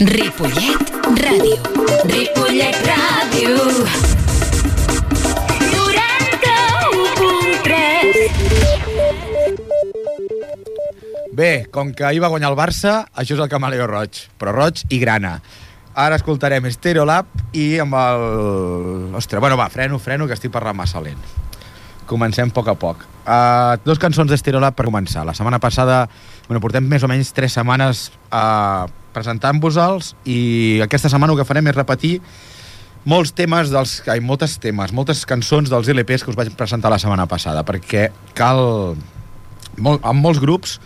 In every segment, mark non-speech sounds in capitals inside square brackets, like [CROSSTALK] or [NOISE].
Ripollet Ràdio. Ripollet Ràdio. 91.3 Bé, com que ahir va guanyar el Barça, això és el Camaleo Roig, però roig i grana. Ara escoltarem Stereolab i amb el... Ostres, bueno, va, freno, freno, que estic parlant massa lent. Comencem a poc a poc. Uh, dos cançons d'Stereolab per començar. La setmana passada, bueno, portem més o menys tres setmanes uh, presentant-vos-els i aquesta setmana el que farem és repetir molts temes dels... Ai, moltes temes, moltes cançons dels LPs que us vaig presentar la setmana passada, perquè cal... Molt, amb molts grups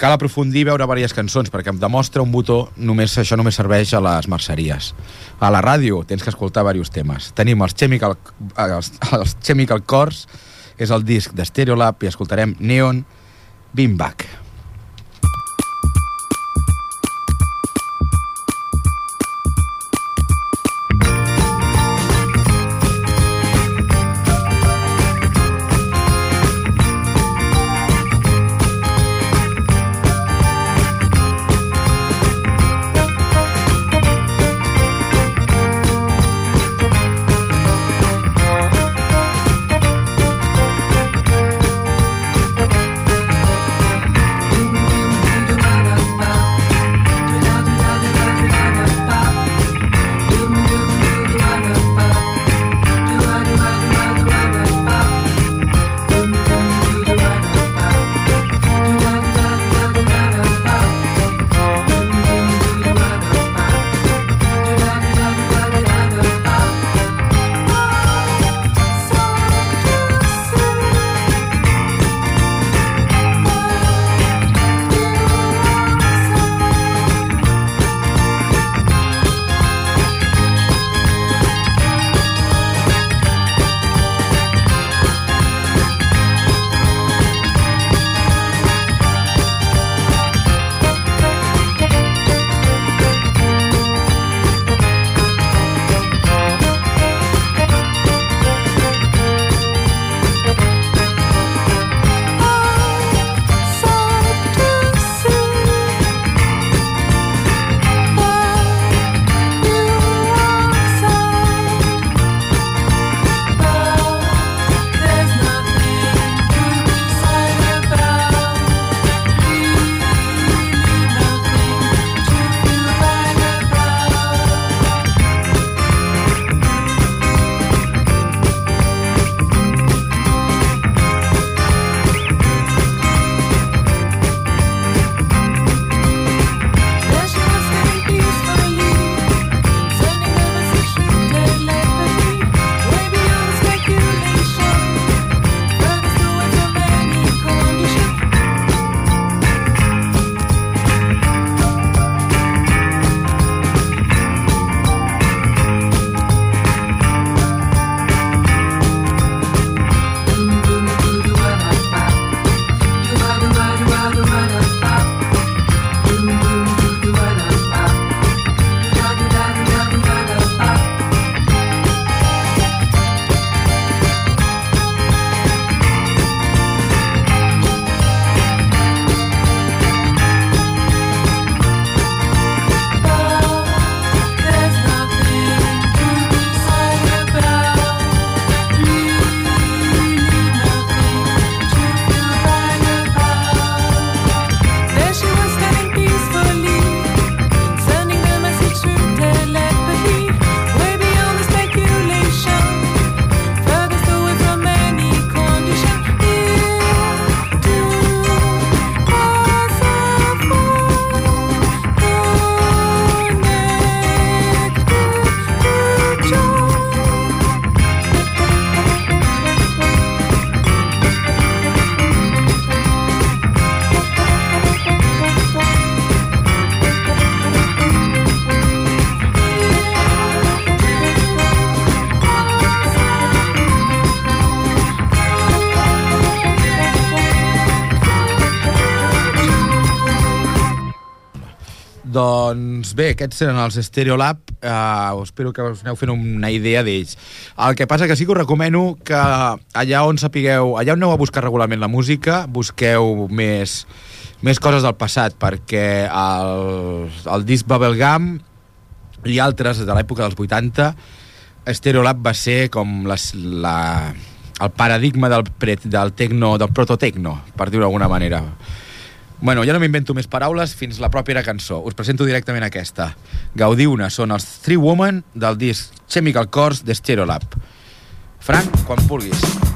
cal aprofundir i veure diverses cançons perquè em demostra un botó, només això només serveix a les merceries. A la ràdio tens que escoltar diversos temes. Tenim els Chemical, els, els Chemical Cores, és el disc de Stereolab i escoltarem Neon Beam Back. Doncs bé, aquests eren els Stereolab. Uh, espero que us aneu fent una idea d'ells. El que passa que sí que us recomano que allà on sapigueu, allà on aneu a buscar regularment la música, busqueu més més coses del passat, perquè el, el disc Bubblegum i altres de l'època dels 80, Stereolab va ser com les, la, el paradigma del, pre, del tecno, del prototecno, per dir-ho d'alguna manera. Bueno, ja no m'invento més paraules fins la pròpia cançó. Us presento directament aquesta. Gaudiu-ne, són els Three Women del disc Chemical Course de Stereolab. Frank, quan vulguis.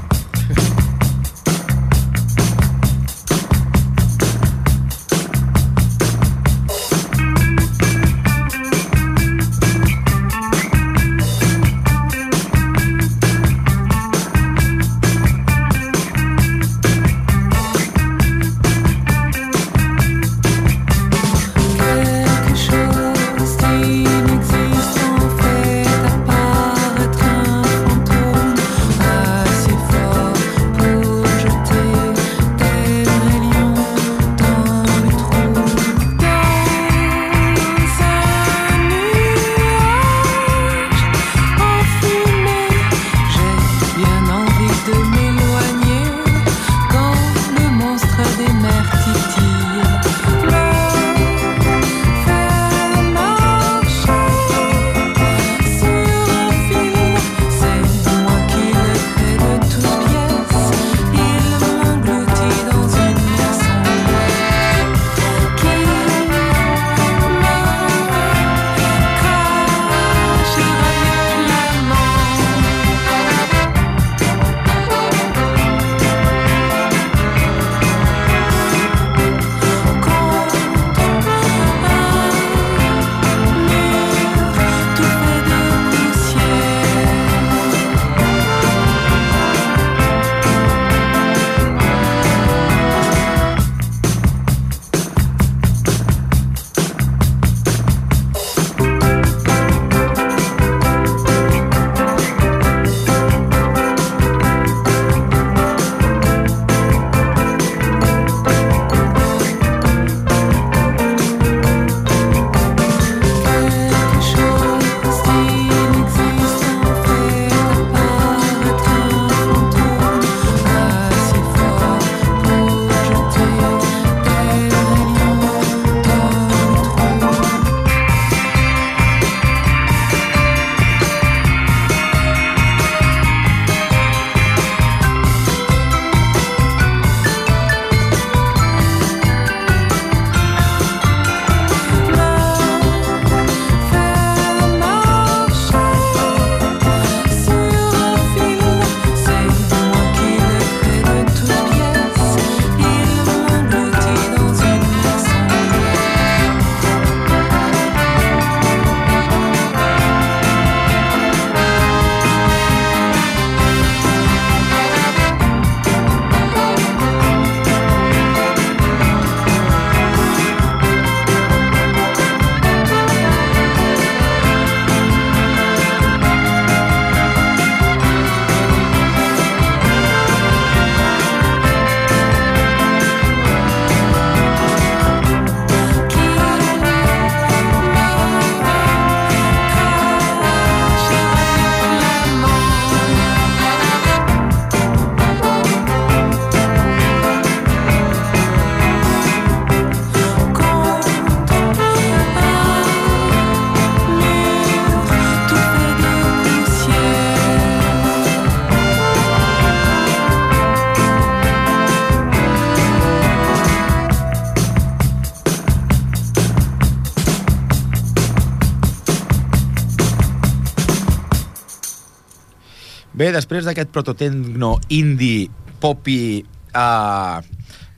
Després d'aquest prototecno indie popi uh,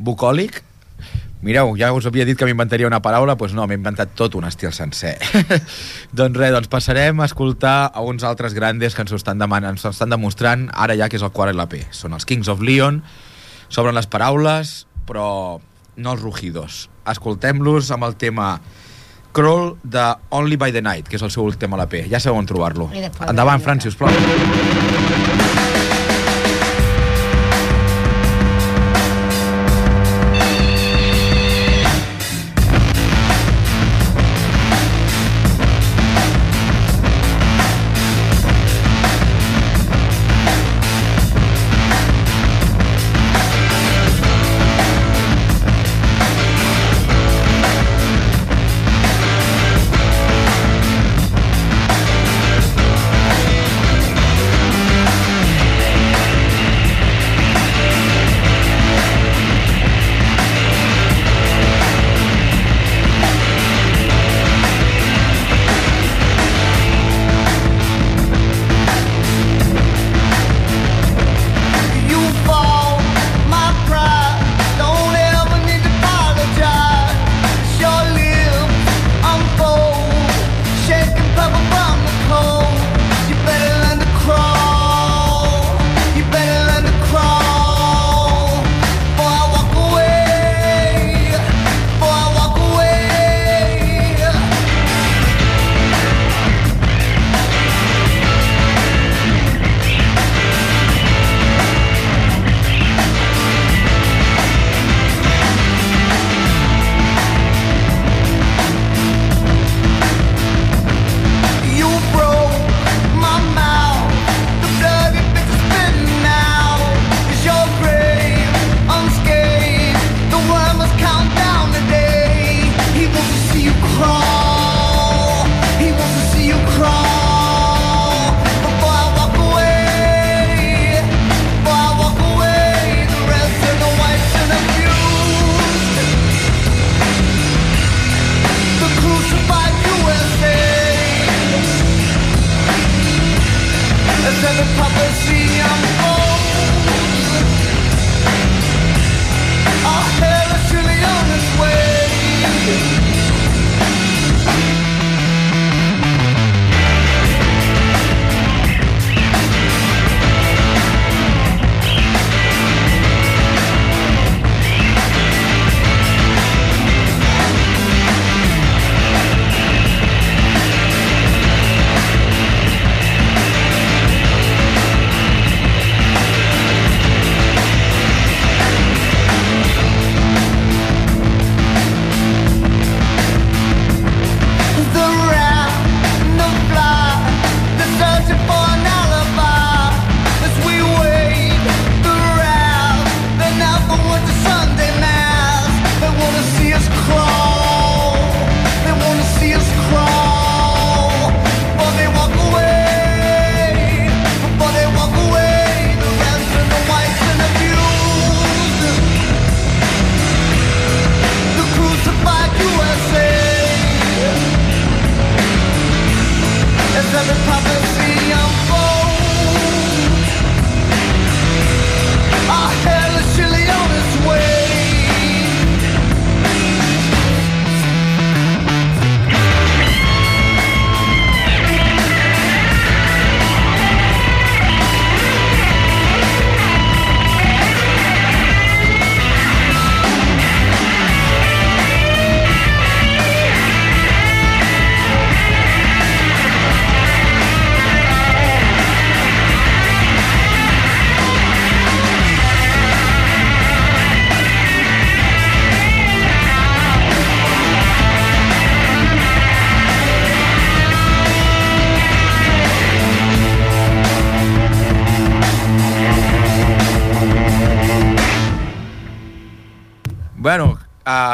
bucòlic, mireu, ja us havia dit que m'inventaria una paraula, doncs no, m'he inventat tot un estil sencer. [LAUGHS] doncs res, doncs passarem a escoltar a uns altres grandes que ens ho estan demanant, ens ho estan demostrant ara ja que és el quart LP. Són els Kings of Leon, s'obren les paraules, però no els rugidos. Escoltem-los amb el tema Crawl de Only by the Night, que és el seu últim LP. Ja sabeu on trobar-lo. Endavant, Fran, si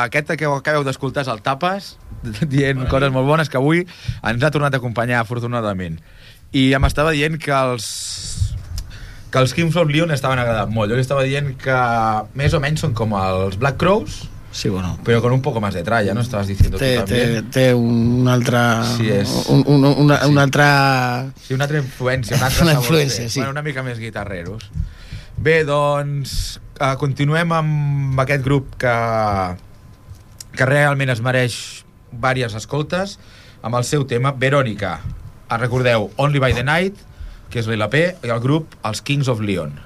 aquest que acabeu d'escoltar és el Tapes, [LAUGHS] dient coses molt bones, que avui ens ha tornat a acompanyar, afortunadament. I em estava dient que els que els Kings of Leon estaven agradant molt. Jo li estava dient que més o menys són com els Black Crows, Sí, bueno. pero con un poco más de tralla, ¿no? Estabas diciendo Té, tú té, también. té un altre... Sí, és- Un, un, una, sí. un altre... Sí, una altra influència. Un altre Una [LAUGHS] influència, té. sí. Bueno, una mica més guitarreros. Bé, doncs, uh, continuem amb aquest grup que, que realment es mereix diverses escoltes, amb el seu tema Verònica. Ah, recordeu, Only by the Night, que és l'LP, i el grup Els Kings of Leon.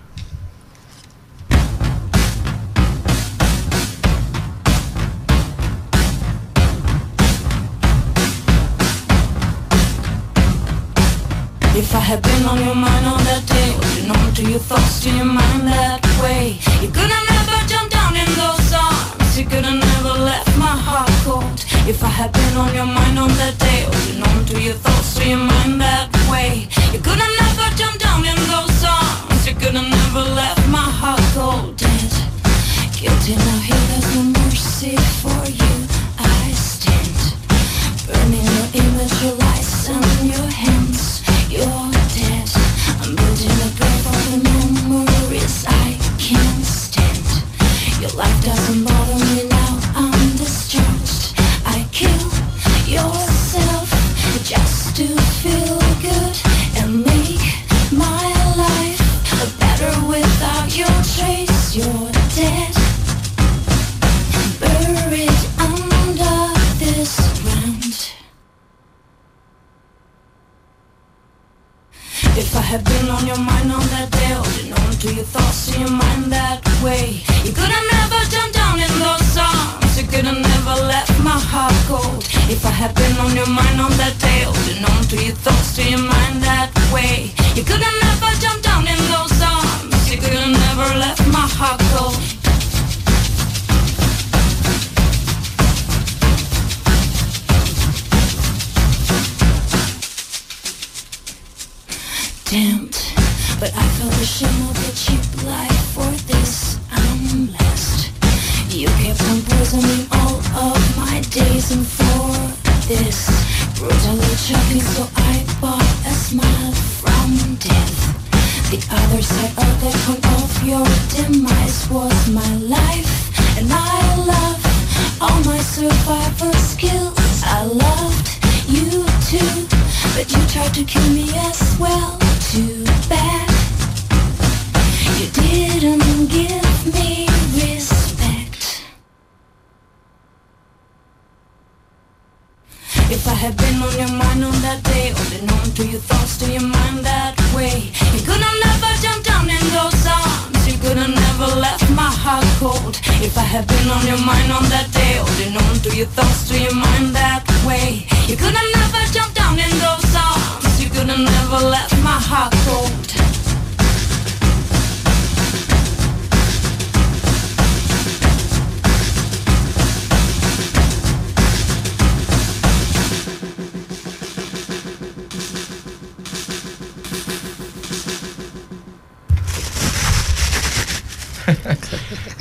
If I had been on your mind on that day, would you know to your thoughts, to your mind that way? You could have never jumped down in those arms. You could have never left my heart cold. If I had been on your mind on that day, would you know to your thoughts, to your mind that way? You could have never jumped down in those arms. You could have never left my heart cold. Dead, guilty now here, there's no mercy for you. I stand. Burning your image, your lies and your hands. You're dead. I'm building a grave for the memories I can't had been on your mind on that day, holding on to your thoughts, to your mind that way, you could have never jumped down in those arms. You could have never left my heart cold.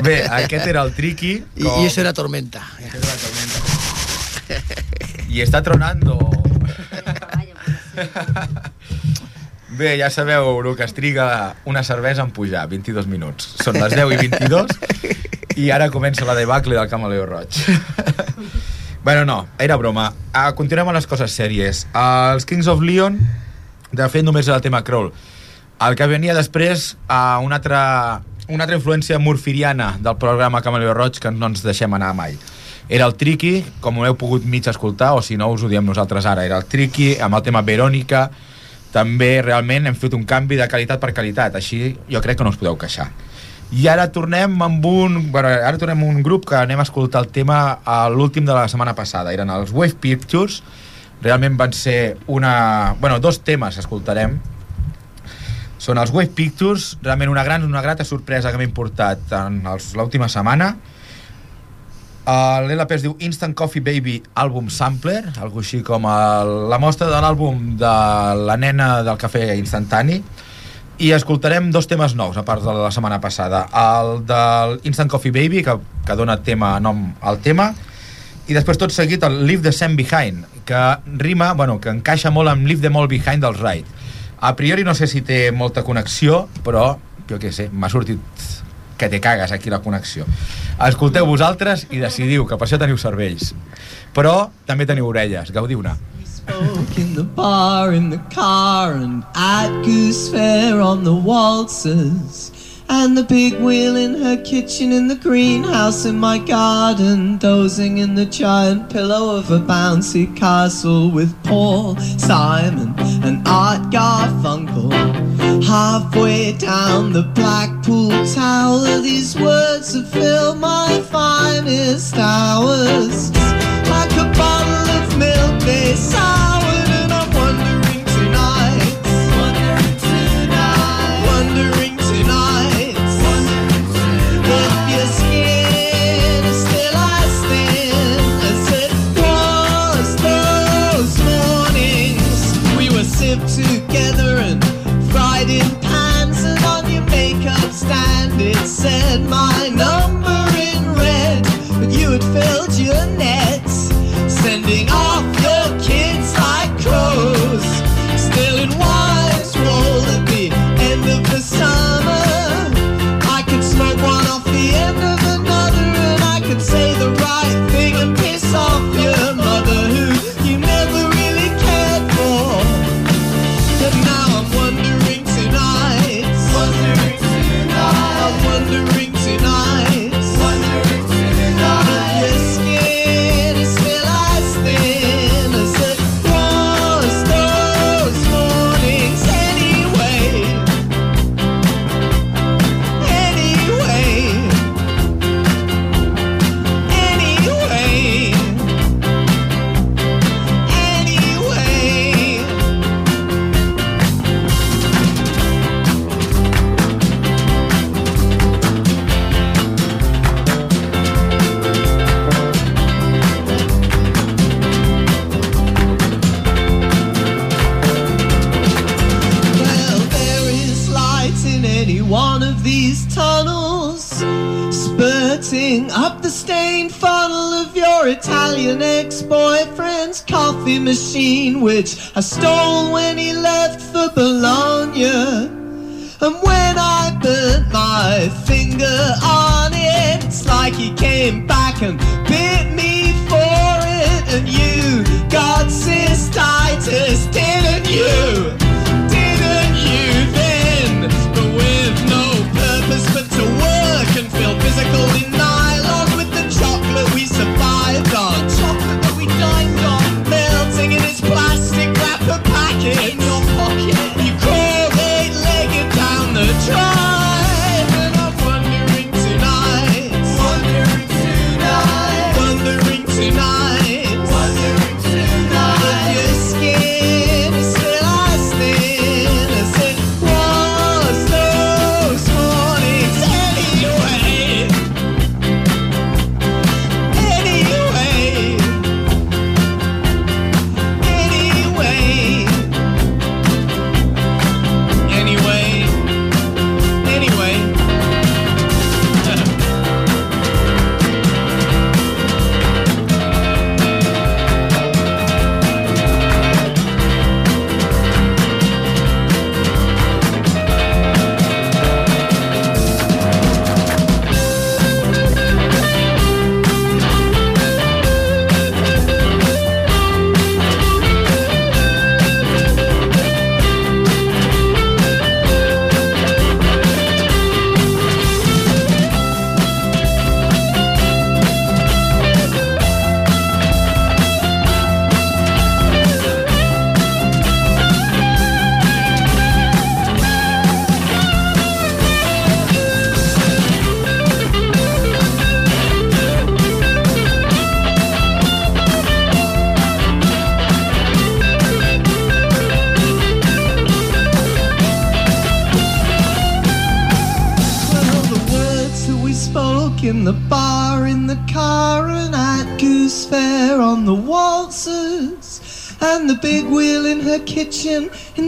Bé, aquest era el triqui. Y, y eso era tormenta. I està tronando. Bé, ja sabeu el que es triga una cervesa en pujar, 22 minuts. Són les 10 i 22 i ara comença la debacle del Camaleo Roig. bueno, no, era broma. Uh, continuem amb les coses sèries. Uh, els Kings of Leon, de fet, només era el tema Crawl. El que venia després, uh, una, altra, una altra influència morfiriana del programa Camaleo Roig que no ens deixem anar mai. Era el Triqui, com ho heu pogut mig escoltar, o si no us ho diem nosaltres ara. Era el Triqui, amb el tema Verònica, també realment hem fet un canvi de qualitat per qualitat, així jo crec que no us podeu queixar. I ara tornem amb un... Bueno, ara tornem un grup que anem a escoltar el tema a l'últim de la setmana passada. Eren els Wave Pictures. Realment van ser una... Bueno, dos temes escoltarem. Són els Wave Pictures, realment una gran, una grata sorpresa que m'he importat en l'última setmana. Uh, L'LP es diu Instant Coffee Baby Album Sampler, algo així com el, la mostra de l'àlbum de la nena del cafè instantani. I escoltarem dos temes nous a part de la setmana passada. El del Instant Coffee Baby que, que dona tema nom al tema. I després tot seguit el Leave the Sand Behind que rima, bueno, que encaixa molt amb Leave them all behind dels Ride a priori no sé si té molta connexió però jo què sé, m'ha sortit que te cagues aquí la connexió. Escolteu vosaltres i decidiu que per això teniu cervells. Però també teniu orelles, gaudiu-ne. In the bar, in the car, and at Goose Fair on the waltzes. And the big wheel in her kitchen, in the greenhouse in my garden, dozing in the giant pillow of a bouncy castle with Paul Simon and Art Garfunkel. Halfway down the Blackpool Tower, these words have filled my finest hours. Like a bottle of milk, they soured,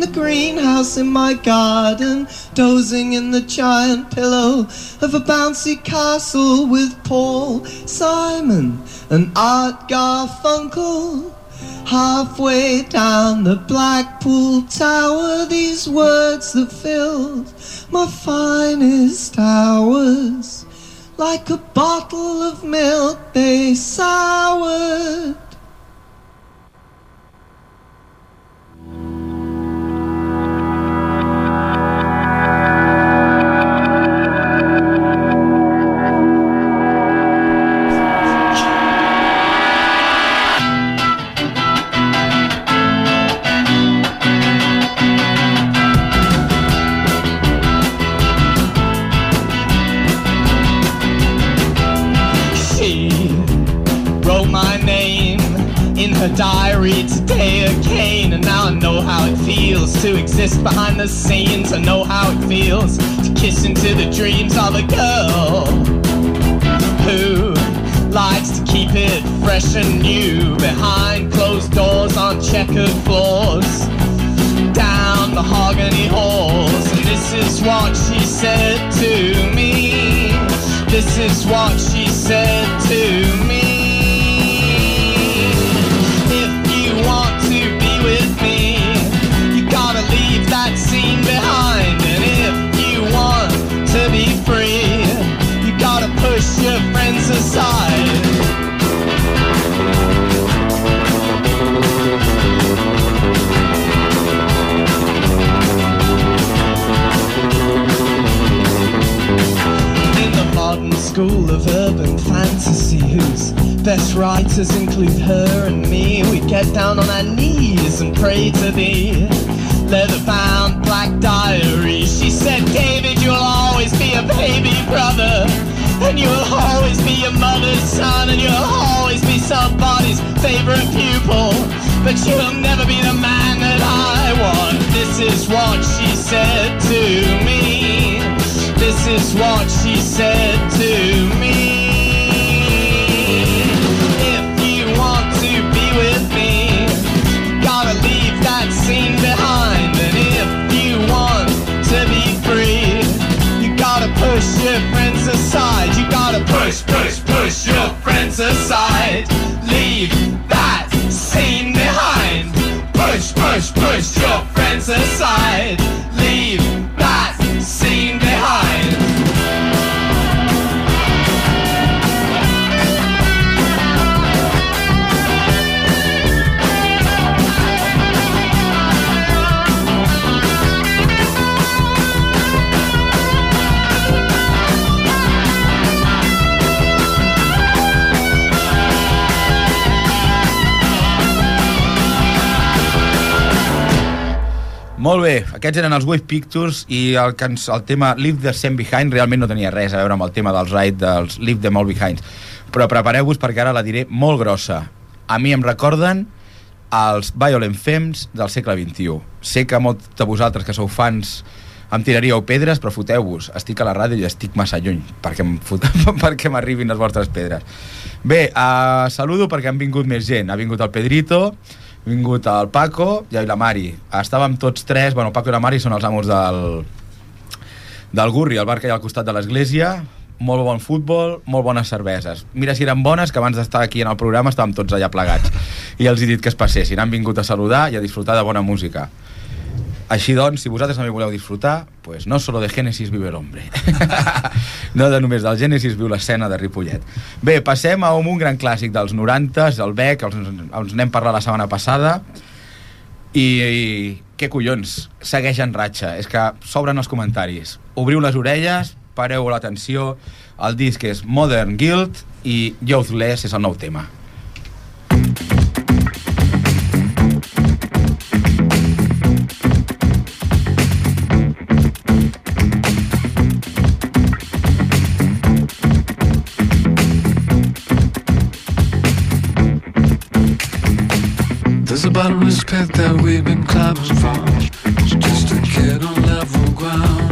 greenhouse in my garden, dozing in the giant pillow of a bouncy castle with Paul Simon and Art Garfunkel. Halfway down the Blackpool Tower, these words that filled my finest hours. Like a bottle of milk, they soured. Exist behind the scenes. I know how it feels to kiss into the dreams of a girl who likes to keep it fresh and new behind closed doors on checkered floors down mahogany halls. And this is what she said to me. This is what she said to me. Friends aside. in the modern school of urban fantasy whose best writers include her and me. We get down on our knees and pray to thee leather bound black diary. She said david you'll always be a baby brother and you'll always be your mother's son and you'll always be somebody's favorite pupil but you'll never be the man that i want this is what she said to me this is what she said to me. If you want to be with me, gotta leave that scene behind. And if you want to be free, you gotta push your friends push, push, push your friends aside. Leave that scene behind. Push, push, push your friends aside. Leave Molt bé, aquests eren els Wave Pictures i el, el tema Leave the Same Behind realment no tenia res a veure amb el tema dels Ride, dels Leave them all behind. Però prepareu-vos perquè ara la diré molt grossa. A mi em recorden els Violent Femmes del segle XXI. Sé que molts de vosaltres que sou fans em tiraríeu pedres, però foteu-vos. Estic a la ràdio i estic massa lluny perquè [LAUGHS] m'arribin les vostres pedres. Bé, uh, saludo perquè han vingut més gent. Ha vingut el Pedrito, vingut el Paco i la Mari. Estàvem tots tres, bueno, Paco i la Mari són els amos del, del Gurri, el bar que hi ha al costat de l'església, molt bon futbol, molt bones cerveses. Mira si eren bones, que abans d'estar aquí en el programa estàvem tots allà plegats. I els he dit que es passessin. Han vingut a saludar i a disfrutar de bona música. Així doncs, si vosaltres també voleu disfrutar, pues no solo de Génesis vive l'hombre. [LAUGHS] no de només del Génesis viu l'escena de Ripollet. Bé, passem a un, gran clàssic dels 90s, el Bec, els, els n'hem parlat la setmana passada, i, i què collons, segueix en ratxa. És que s'obren els comentaris. Obriu les orelles, pareu l'atenció, el disc és Modern Guild i Youthless és el nou tema. A about respect that we've been climbing for. Just a kid on level ground.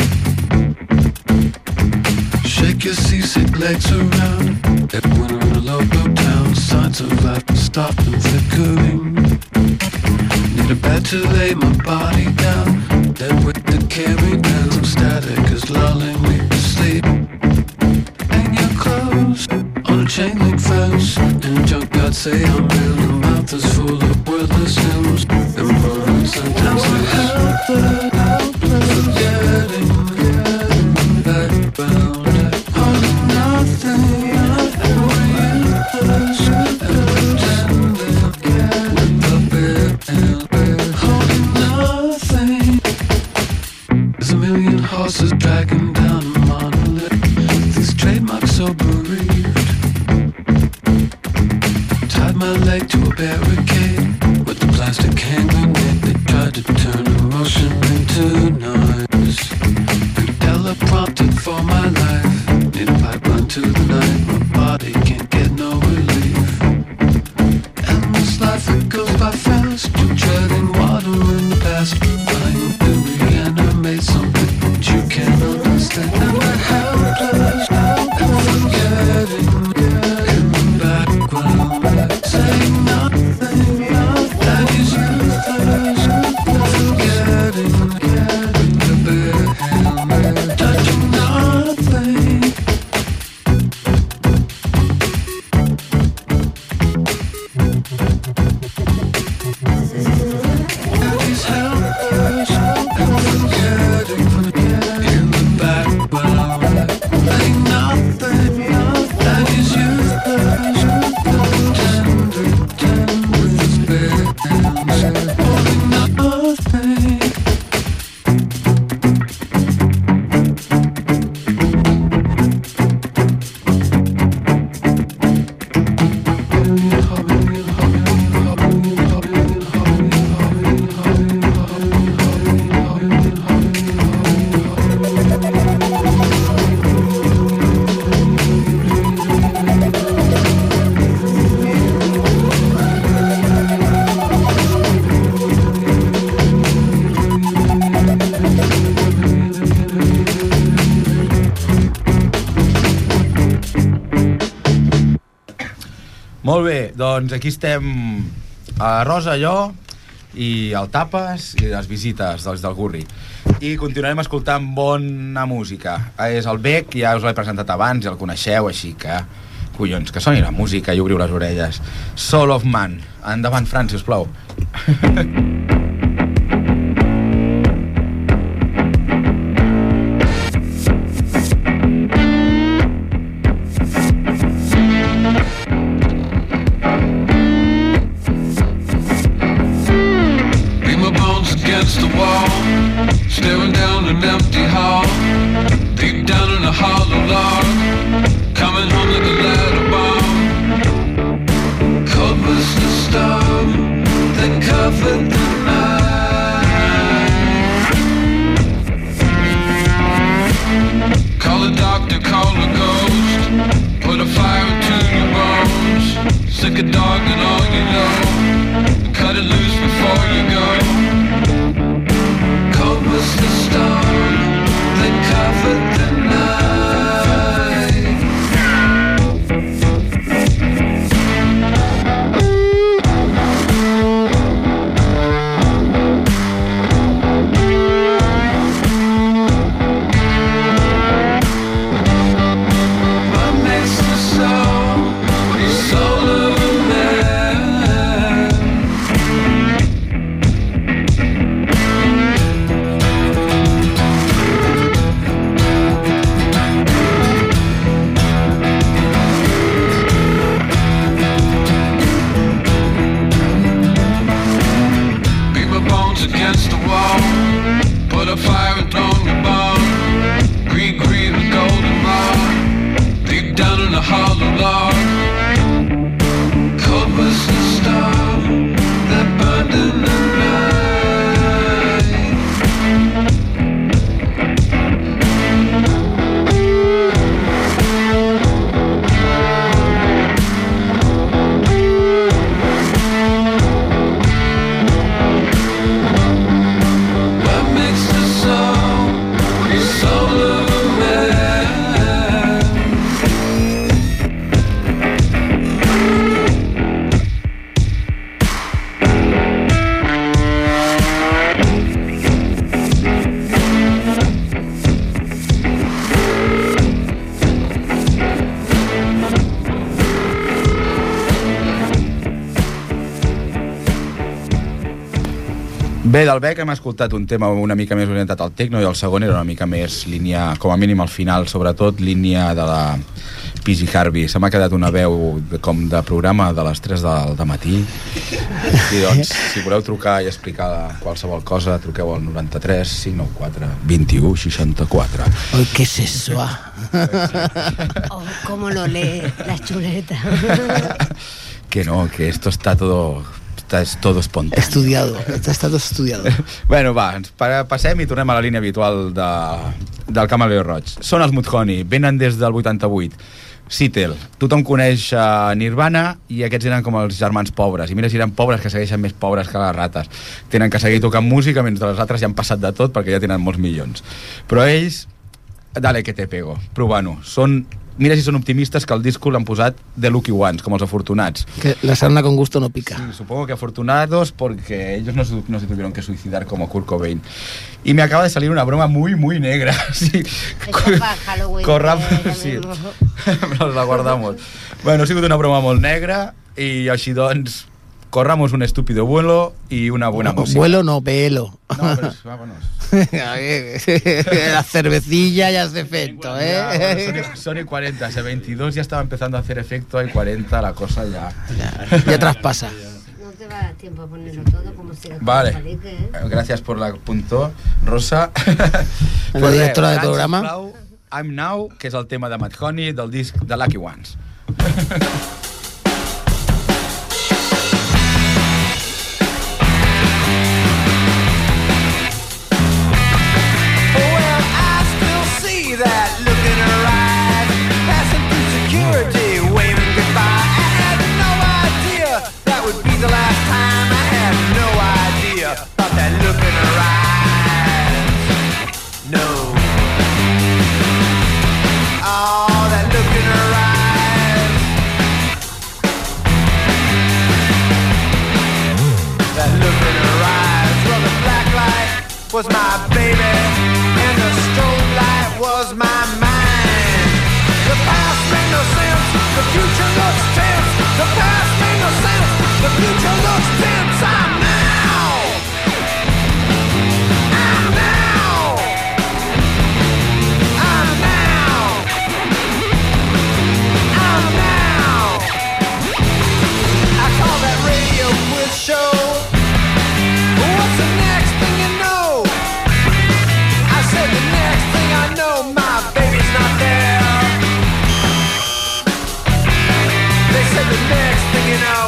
Shake your seasick legs around. That winter in a local town, Signs of life stop and flickering. Need a bed to lay my body down. Then with the carry down, static is lulling me to sleep. And your clothes on a chain link fence. And junkyard say I'm doncs aquí estem a Rosa, jo, i el Tapes i les visites dels del Gurri. I continuarem escoltant bona música. És el Bec, ja us l'he presentat abans, ja el coneixeu, així que... Collons, que soni la música i obriu les orelles. Soul of Man. Endavant, Fran, si us plau. [LAUGHS] dog. Bé, del Beck hem escoltat un tema una mica més orientat al techno i el segon era una mica més línia, com a mínim al final, sobretot línia de la Pisi Harvey. Se m'ha quedat una veu de, com de programa de les 3 del de matí. I doncs, si voleu trucar i explicar qualsevol cosa, truqueu al 93 594 21 64. Ay, qué sexual. [LAUGHS] Oh, cómo lo lee la chuleta. Que no, que esto está todo, está, es todo espontáneo. Estudiado, está todo estudiado. [LAUGHS] Bueno, va, ens pa- passem i tornem a la línia habitual de, del Camaleo Roig. Són els Mudhoney, venen des del 88. Seattle. Tothom coneix uh, Nirvana i aquests eren com els germans pobres. I mira si eren pobres que segueixen més pobres que les rates. Tenen que seguir tocant música mentre les altres ja han passat de tot perquè ja tenen molts milions. Però ells, dale que te pego, provant-ho. Són, mira si són optimistes que el disco l'han posat de Lucky Ones, com els afortunats. Que la sarna con gusto no pica. Sí, supongo que afortunados porque ellos no, se- no se tuvieron que suicidar como Kurt Cobain. Y me acaba de salir una broma muy, muy negra. [LAUGHS] Sí. Corram, eh, sí. [LAUGHS] Nos la guardamos. Bueno, ha sigut una broma molt negra i així doncs corramos un estúpido vuelo y una buena música. Vuelo no, pelo. No, pero, vámonos. [LAUGHS] [LAUGHS] La cervecilla ya hace efecto, Ya, bueno, ¿eh? Sony, Sony 40, ese 22 ya estaba empezando a hacer efecto, hay 40, la cosa ya... Ya, ya traspasa. No te va a dar tiempo a ponerlo todo como si Vale. palique, ¿eh? Gracias por la punto, Rosa. [LAUGHS] La directora del programa. I'm Now, que és el tema de Matt Honey del disc de Lucky Ones. Future looks tense. The past made no sense, the future looks tense. You know,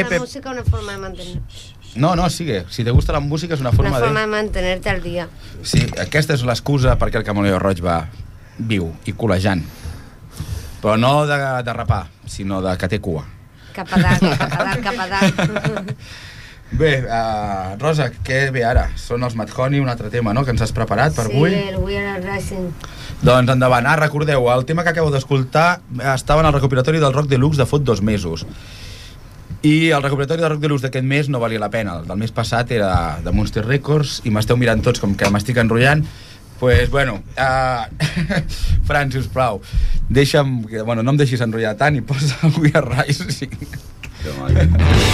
Eh, la música una forma de mantener? No, no, sigue. Si te gusta la música és una Una forma forma de... de mantenerte al día. Sí, aquesta és l'excusa perquè el Camaleo Roig va viu i col·lejant. Però no de, de rapar, sinó de que té cua. Capadar, capadar, capadar. [LAUGHS] Bé, uh, Rosa, què ve ara? Són els Madhoney, un altre tema, no?, que ens has preparat per sí, avui. el We Are Rising. Doncs endavant. Ah, recordeu, el tema que acabo d'escoltar estava en el recopilatori del Rock Deluxe de fot dos mesos. I el recopilatori del Rock Deluxe d'aquest mes no valia la pena. El del mes passat era de Monster Records i m'esteu mirant tots com que m'estic enrotllant. pues, bueno, uh, [LAUGHS] Fran, sisplau, deixa'm... Bueno, no em deixis enrotllar tant i posa We Are Rising. Like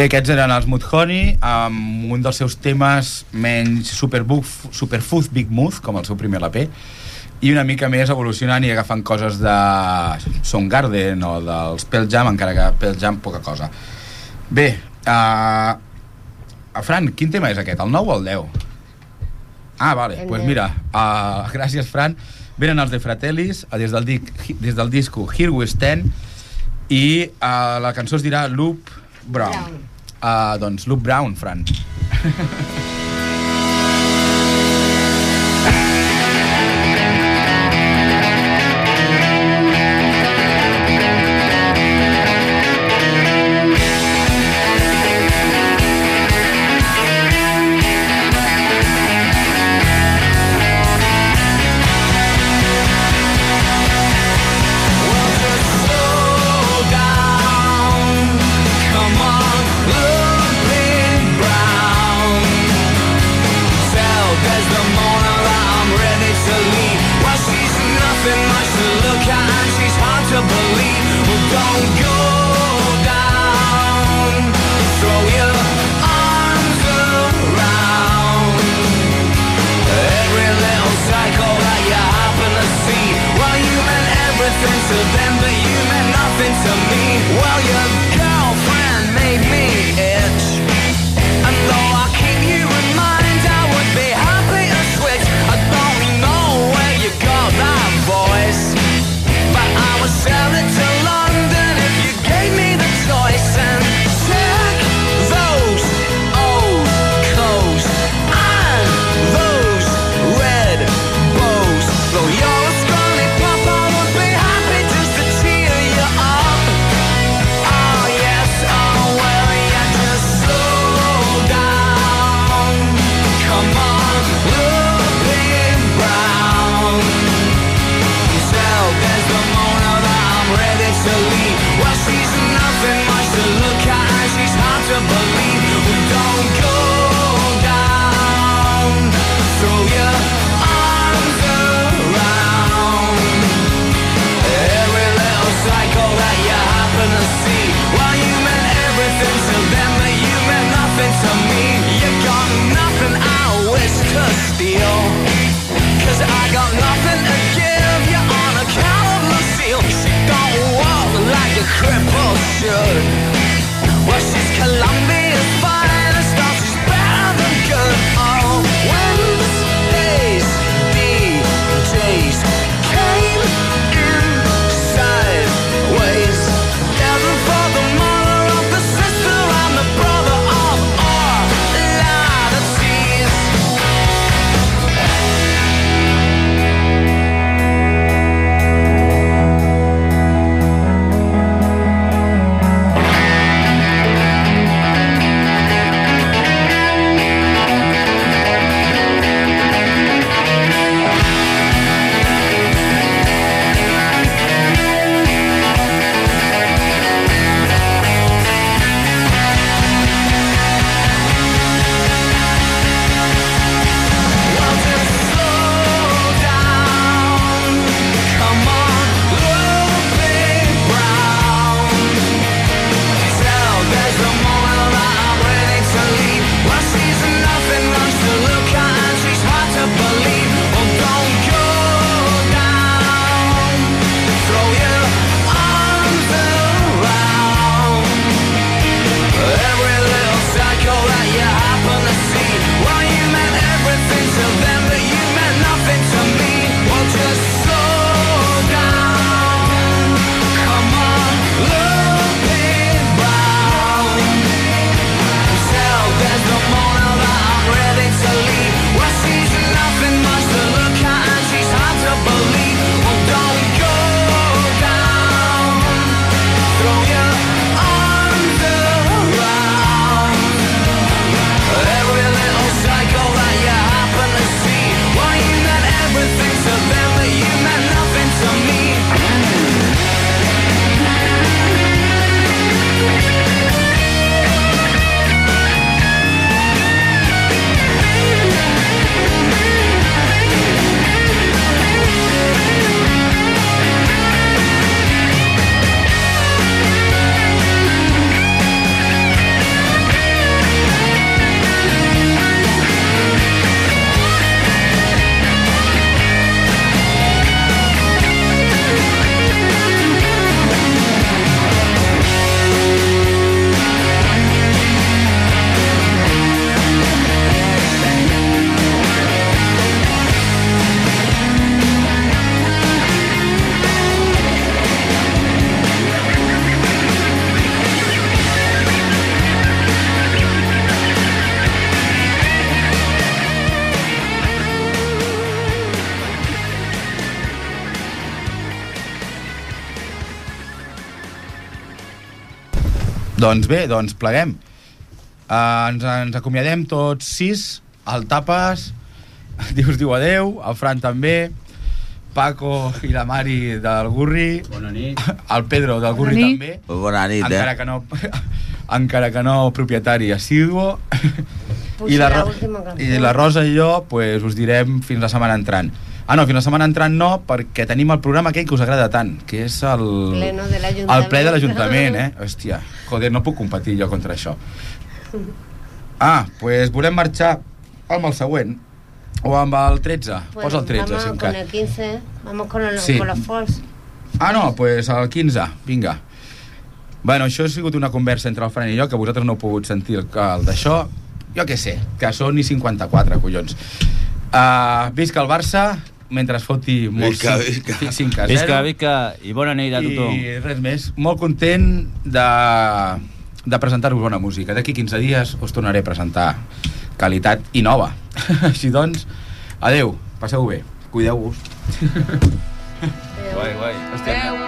Bé, aquests eren els Mudhoney amb un dels seus temes menys superbuff, superfooth Big Mood, com el seu primer LP, i una mica més evolucionant i agafant coses de Soundgarden o dels Pearl Jam, encara que Pearl Jam poca cosa. Bé, uh, Fran, quin tema és aquest, el 9 o el 10? Ah, vale, doncs pues 10. mira, uh, gràcies, Fran. Venen els de Fratellis, eh, des del, dic, des del disco Here We Stand, I uh, la cançó es dirà Loop Brown. Brown. Uh, doncs Loop Brown, Fran. [LAUGHS] Doncs bé, doncs pleguem. Uh, ens, ens acomiadem tots sis, el Tapes, [LAUGHS] dius diu adeu, el Fran també, Paco i la Mari del Gurri, Bona nit. el Pedro del Gurri nit. també, Bona nit, encara eh? que no [LAUGHS] encara que no propietari assiduo i la, i la Rosa i jo pues, us direm fins la setmana entrant ah no, fins la setmana entrant no perquè tenim el programa aquell que us agrada tant que és el, Pleno de el ple de l'Ajuntament eh? hòstia, joder, no puc competir jo contra això ah, pues volem marxar amb el següent o amb el 13 Bueno, posa el 13 vamos si con encara el 15, vamos con, el, Sí. con los Falls. Ah, no, pues el 15, vinga. Bueno, això ha sigut una conversa entre el Fran i jo, que vosaltres no heu pogut sentir el, el d'això. Jo què sé, que són ni 54, collons. Uh, visca el Barça, mentre es foti molt Visca, cinc- visca. 5 a 0. Visca, visca, i bona nit a tothom. I res més. Molt content de, de presentar-vos bona música. D'aquí 15 dies us tornaré a presentar qualitat i nova. [LAUGHS] Així doncs, adeu, passeu bé, cuideu-vos. Guai, guai. Hòstia,